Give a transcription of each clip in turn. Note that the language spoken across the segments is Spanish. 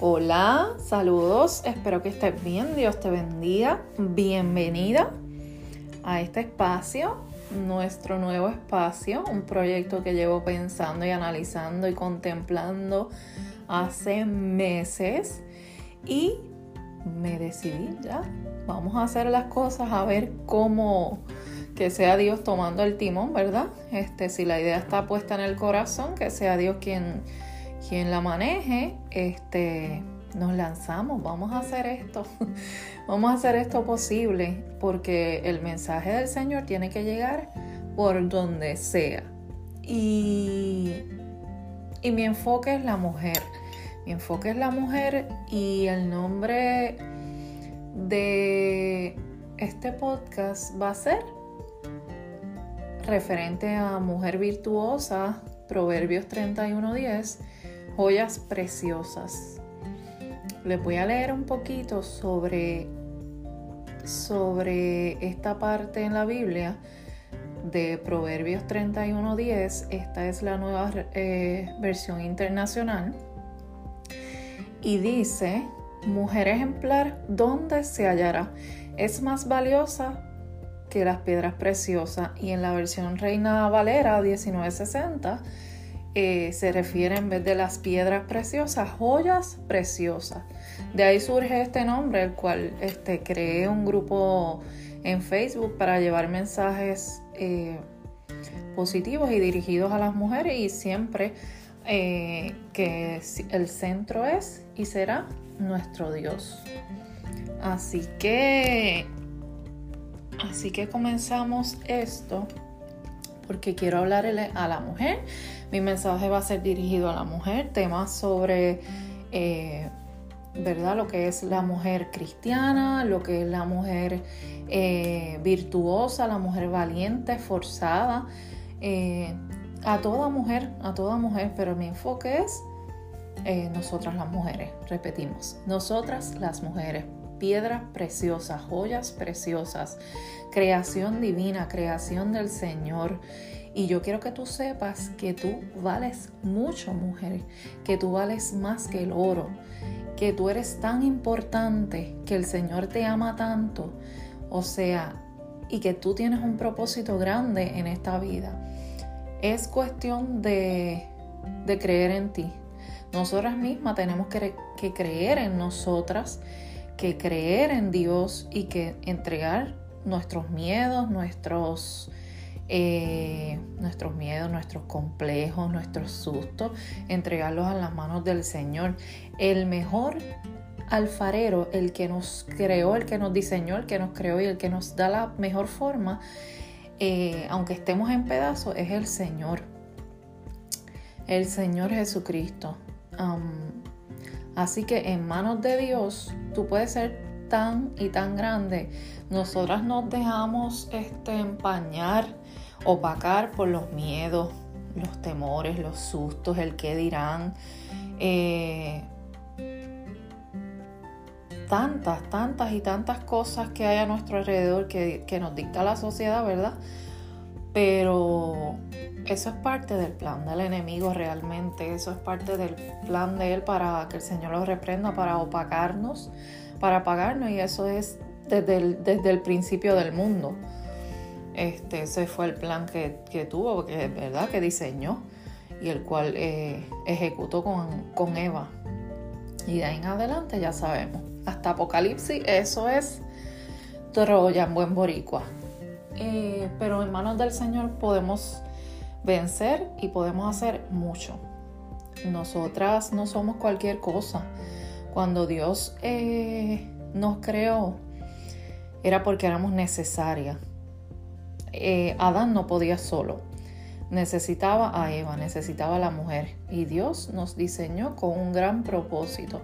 Hola, saludos, espero que estés bien, Dios te bendiga, bienvenida a este espacio, nuestro nuevo espacio, un proyecto que llevo pensando y analizando y contemplando hace meses y me decidí ya, vamos a hacer las cosas a ver cómo que sea Dios tomando el timón, ¿verdad? Este, si la idea está puesta en el corazón, que sea Dios quien quien la maneje, este, nos lanzamos, vamos a hacer esto, vamos a hacer esto posible, porque el mensaje del Señor tiene que llegar por donde sea. Y, y mi enfoque es la mujer, mi enfoque es la mujer y el nombre de este podcast va a ser referente a mujer virtuosa, Proverbios 31.10 joyas preciosas. Les voy a leer un poquito sobre, sobre esta parte en la Biblia de Proverbios 31.10. Esta es la nueva eh, versión internacional. Y dice, mujer ejemplar, ¿dónde se hallará? Es más valiosa que las piedras preciosas. Y en la versión Reina Valera 1960 eh, se refiere en vez de las piedras preciosas, joyas preciosas. De ahí surge este nombre, el cual este, creé un grupo en Facebook para llevar mensajes eh, positivos y dirigidos a las mujeres y siempre eh, que el centro es y será nuestro Dios. Así que, así que comenzamos esto porque quiero hablarle a la mujer mi mensaje va a ser dirigido a la mujer, temas sobre, eh, ¿verdad? Lo que es la mujer cristiana, lo que es la mujer eh, virtuosa, la mujer valiente, forzada, eh, a toda mujer, a toda mujer, pero mi enfoque es nosotras las mujeres, repetimos, nosotras las mujeres, piedras preciosas, joyas preciosas, creación divina, creación del Señor. Y yo quiero que tú sepas que tú vales mucho, mujer, que tú vales más que el oro, que tú eres tan importante, que el Señor te ama tanto, o sea, y que tú tienes un propósito grande en esta vida. Es cuestión de, de creer en ti. Nosotras mismas tenemos que, que creer en nosotras, que creer en Dios y que entregar nuestros miedos, nuestros eh, nuestros miedos, nuestros complejos, nuestros sustos, entregarlos a las manos del Señor. El mejor alfarero, el que nos creó, el que nos diseñó, el que nos creó y el que nos da la mejor forma, eh, aunque estemos en pedazos, es el Señor. El Señor Jesucristo. Así que en manos de Dios tú puedes ser tan y tan grande. Nosotras nos dejamos este, empañar opacar por los miedos, los temores, los sustos, el qué dirán. Eh, tantas, tantas y tantas cosas que hay a nuestro alrededor que, que nos dicta la sociedad, ¿verdad? Pero eso es parte del plan del enemigo realmente, eso es parte del plan de él para que el Señor lo reprenda, para opacarnos, para apagarnos y eso es desde desde el principio del mundo. Este, ese fue el plan que, tuvo, que verdad, que diseñó y el cual eh, ejecutó con, Eva. Y de ahí en adelante ya sabemos. Hasta Apocalipsis, eso es Troya en buen boricua. Eh, pero en manos del Señor podemos vencer y podemos hacer mucho. Nosotras no somos cualquier cosa. Cuando Dios eh, nos creó, era porque éramos necesarias. Eh, Adán no podía solo. Necesitaba a Eva, necesitaba a la mujer. Y Dios nos diseñó con un gran propósito.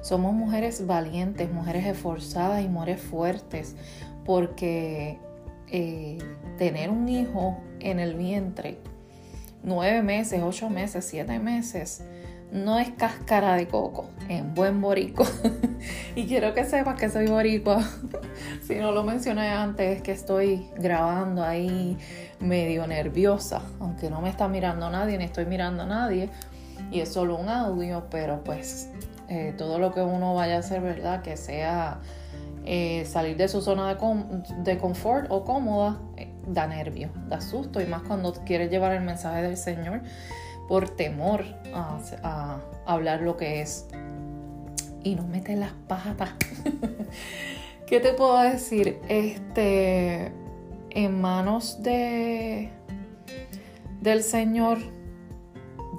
Somos mujeres valientes, mujeres esforzadas y mujeres fuertes, porque eh, tener un hijo en el vientre, nueve meses, ocho meses, siete meses, no es cáscara de coco, en buen borico. y quiero que sepas que soy boricua. si no lo mencioné antes, es que estoy grabando ahí medio nerviosa, aunque no me está mirando nadie ni estoy mirando a nadie. y es solo un audio, pero pues eh, todo lo que uno vaya a hacer, ¿verdad? Que sea eh, salir de su zona de, confort o cómoda, eh, da nervio, da susto y más cuando quieres llevar el mensaje del Señor por temor a, hablar lo que es y no metes las patas. ¿Qué te puedo decir? Este, en manos de del Señor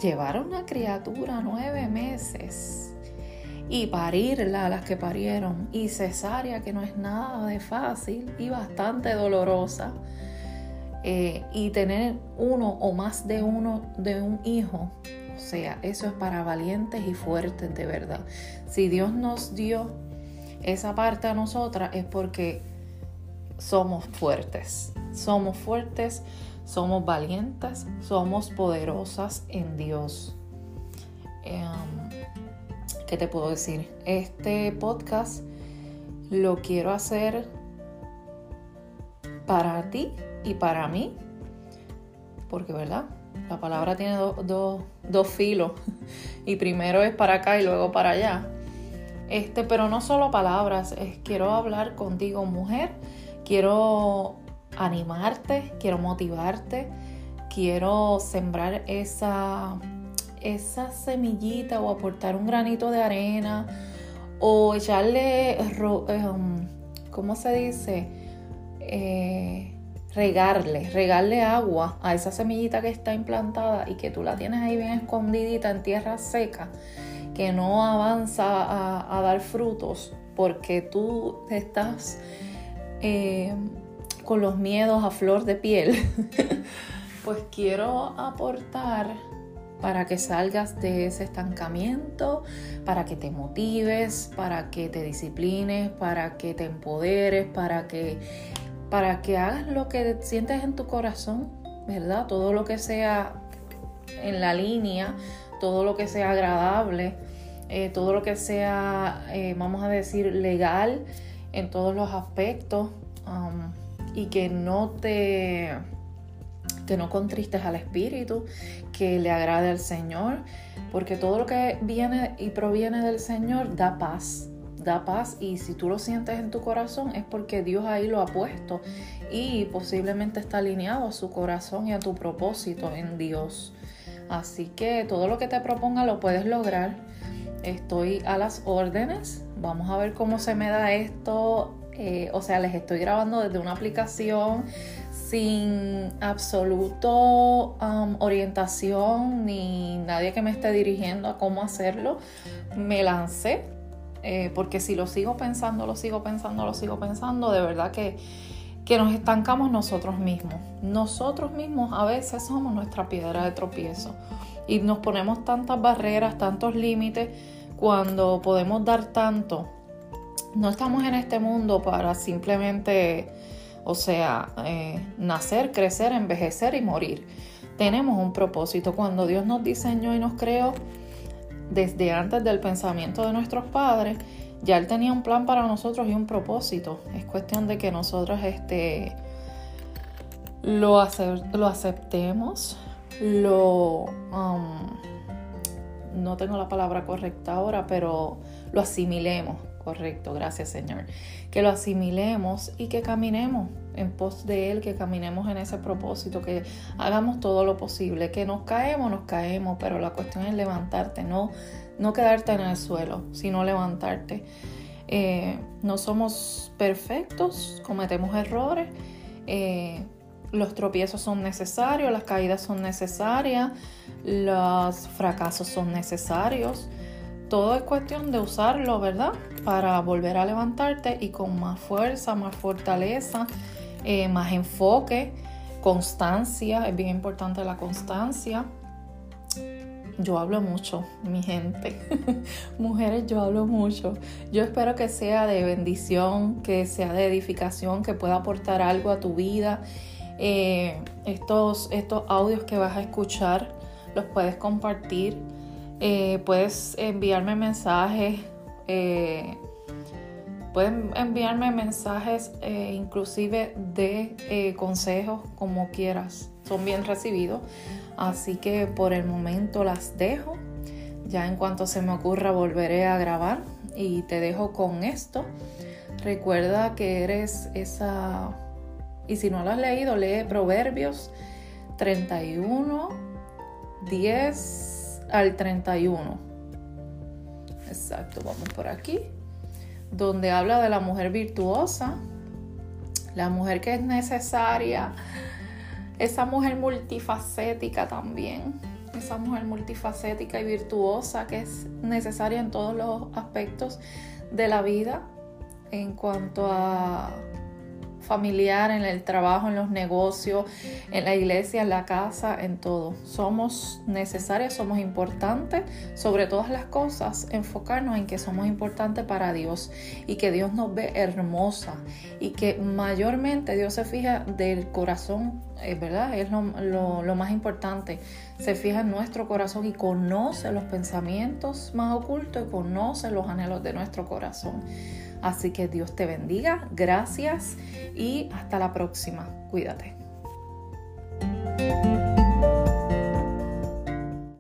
llevar a una criatura nueve meses y parirla a las que parieron. Y cesárea que no es nada de fácil y bastante dolorosa. Eh, y tener uno o más de uno de un hijo o sea eso es para valientes y fuertes de verdad. Si Dios nos dio esa parte a nosotras es porque somos fuertes. Somos fuertes somos valientes, somos poderosas en Dios. Em, ¿Qué te puedo decir? Este podcast lo quiero hacer para ti y para mí, porque, ¿verdad? La palabra tiene dos filos y primero es para acá y luego para allá. Este, pero no solo palabras, es, quiero hablar contigo, mujer. Quiero animarte, quiero motivarte, quiero sembrar esa, esa semillita o aportar un granito de arena o echarle, um, ¿cómo se dice? Eh, regarle, regarle agua a esa semillita que está implantada y que tú la tienes ahí bien escondidita en tierra seca, que no avanza a, dar frutos porque tú estás... Eh, con los miedos a flor de piel, pues quiero aportar para que salgas de ese estancamiento, para que te motives, para que te disciplines, para que te empoderes, para que, para que hagas lo que sientes en tu corazón, ¿verdad? Todo lo que sea en la línea, todo lo que sea agradable, eh, todo lo que sea, eh, vamos a decir, legal en todos los aspectos. Um, y que no te que no contristes al espíritu, que le agrade al Señor, porque todo lo que viene y proviene del Señor da paz, da paz y si tú lo sientes en tu corazón es porque Dios ahí lo ha puesto y posiblemente está alineado a su corazón y a tu propósito en Dios. Así que todo lo que te proponga lo puedes lograr. Estoy a las órdenes. Vamos a ver cómo se me da esto eh, o sea, les estoy grabando desde una aplicación sin absoluto um, orientación ni nadie que me esté dirigiendo a cómo hacerlo. Me lancé eh, porque si lo sigo pensando, lo sigo pensando, lo sigo pensando, de verdad que, que nos estancamos nosotros mismos. Nosotros mismos a veces somos nuestra piedra de tropiezo y nos ponemos tantas barreras, tantos límites cuando podemos dar tanto no estamos en este mundo para simplemente, o sea, eh, nacer, crecer, envejecer y morir. Tenemos un propósito. Cuando Dios nos diseñó y nos creó, desde antes del pensamiento de nuestros padres, ya Él tenía un plan para nosotros y un propósito. Es cuestión de que nosotros este, lo, lo aceptemos, lo... Um, no tengo la palabra correcta ahora, pero lo asimilemos Correcto, gracias Señor. Que lo asimilemos y que caminemos en pos de Él, que caminemos en ese propósito, que hagamos todo lo posible. Que nos caemos, nos caemos, pero la cuestión es levantarte, no, no quedarte en el suelo, sino levantarte. Eh, no somos perfectos, cometemos errores. Eh, los tropiezos son necesarios, las caídas son necesarias, los fracasos son necesarios todo es cuestión de usarlo, ¿verdad? Para volver a levantarte y con más fuerza, más fortaleza, eh, más enfoque, constancia, es bien importante la constancia. Yo hablo mucho, mi gente. Mujeres, yo hablo mucho. Yo espero que sea de bendición, que sea de edificación, que pueda aportar algo a tu vida. Eh, estos, estos audios que vas a escuchar los puedes compartir eh, puedes enviarme mensajes, eh, pueden enviarme mensajes eh, inclusive de consejos como quieras, son bien recibidos. Así que por el momento las dejo. Ya en cuanto se me ocurra volveré a grabar y te dejo con esto. Recuerda que eres esa... Y si no lo has leído, lee Proverbios 31, 10 al 31. Exacto, vamos por aquí. Donde habla de la mujer virtuosa, la mujer que es necesaria, esa mujer multifacética también, esa mujer multifacética y virtuosa que es necesaria en todos los aspectos de la vida en cuanto a familiar, en el trabajo, en los negocios, en la iglesia, en la casa, en todo. Somos necesarios, somos importantes, sobre todas las cosas, enfocarnos en que somos importantes para Dios y que Dios nos ve hermosa y que mayormente Dios se fija del corazón, eh, ¿verdad? Es lo más importante. Se fija en nuestro corazón y conoce los pensamientos más ocultos y conoce los anhelos de nuestro corazón. Así que Dios te bendiga, gracias y hasta la próxima. Cuídate.